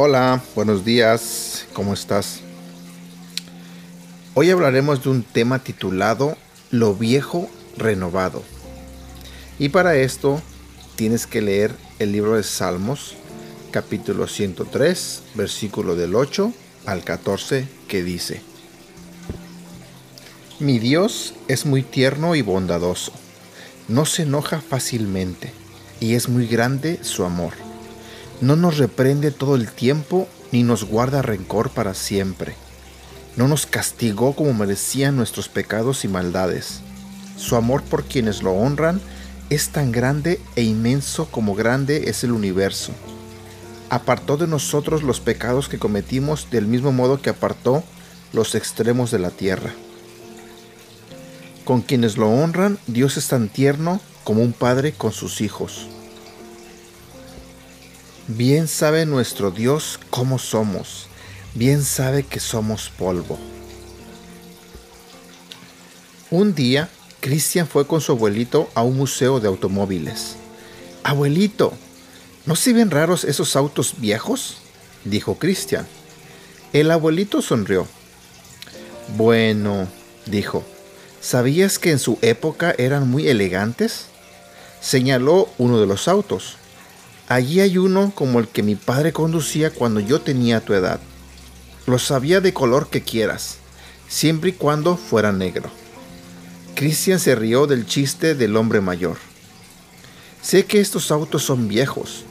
Hola, buenos días, ¿cómo estás? Hoy hablaremos de un tema titulado Lo viejo renovado. Y para esto tienes que leer el libro de Salmos, capítulo 103, versículo del 8 al 14, que dice, Mi Dios es muy tierno y bondadoso, no se enoja fácilmente, y es muy grande su amor no nos reprende todo el tiempo ni nos guarda rencor para siempre. No nos castigó como merecían nuestros pecados y maldades. Su amor por quienes lo honran es tan grande e inmenso como grande es el universo. Apartó de nosotros los pecados que cometimos del mismo modo que apartó los extremos de la tierra. Con quienes lo honran, Dios es tan tierno como un padre con sus hijos. Bien sabe nuestro Dios cómo somos, bien sabe que somos polvo. Un día, Cristian fue con su abuelito a un museo de automóviles. Abuelito, ¿no se ven raros esos autos viejos? dijo Cristian. El abuelito sonrió. Bueno, dijo, ¿sabías que en su época eran muy elegantes? Señaló uno de los autos. Allí hay uno como el que mi padre conducía cuando yo tenía tu edad. Lo sabía de color que quieras, siempre y cuando fuera negro. Christian se rió del chiste del hombre mayor. Sé que estos autos son viejos,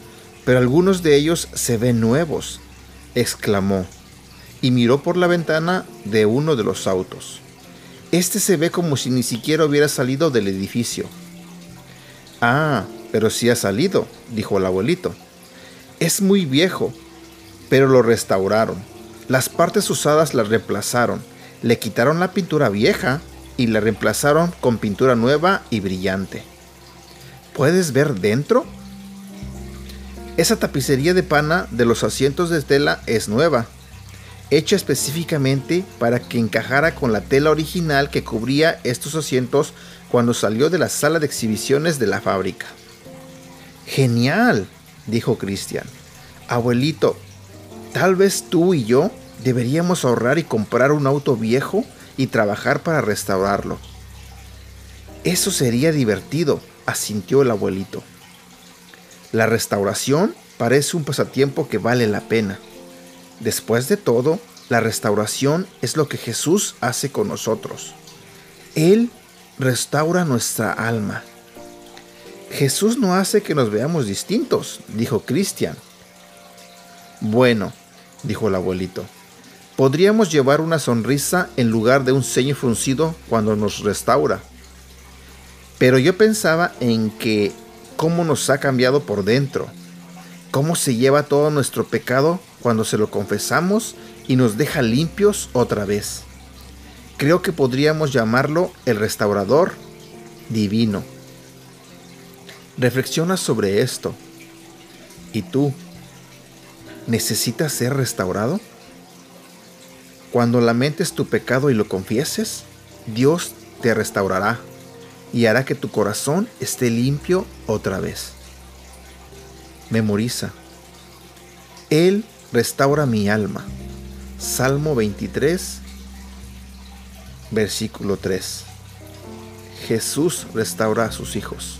pero algunos de ellos se ven nuevos, exclamó, y miró por la ventana de uno de los autos. Este se ve como si ni siquiera hubiera salido del edificio. Ah, pero sí ha salido, dijo el abuelito. Es muy viejo, pero lo restauraron. Las partes usadas las reemplazaron, le quitaron la pintura vieja y la reemplazaron con pintura nueva y brillante. ¿Puedes ver dentro? Esa tapicería de pana de los asientos de tela es nueva, hecha específicamente para que encajara con la tela original que cubría estos asientos cuando salió de la sala de exhibiciones de la fábrica. Genial, dijo Cristian. Abuelito, tal vez tú y yo deberíamos ahorrar y comprar un auto viejo y trabajar para restaurarlo. Eso sería divertido, asintió el abuelito. La restauración parece un pasatiempo que vale la pena. Después de todo, la restauración es lo que Jesús hace con nosotros. Él restaura nuestra alma Jesús no hace que nos veamos distintos, dijo Cristian. Bueno, dijo el abuelito, podríamos llevar una sonrisa en lugar de un ceño fruncido cuando nos restaura. Pero yo pensaba en que cómo nos ha cambiado por dentro, cómo se lleva todo nuestro pecado cuando se lo confesamos y nos deja limpios otra vez. Creo que podríamos llamarlo el restaurador divino. Reflexiona sobre esto. ¿Y tú? ¿Necesitas ser restaurado? Cuando lamentes tu pecado y lo confieses, Dios te restaurará y hará que tu corazón esté limpio otra vez. Memoriza. Él restaura mi alma. Salmo 23, versículo 3. Jesús restaura a sus hijos.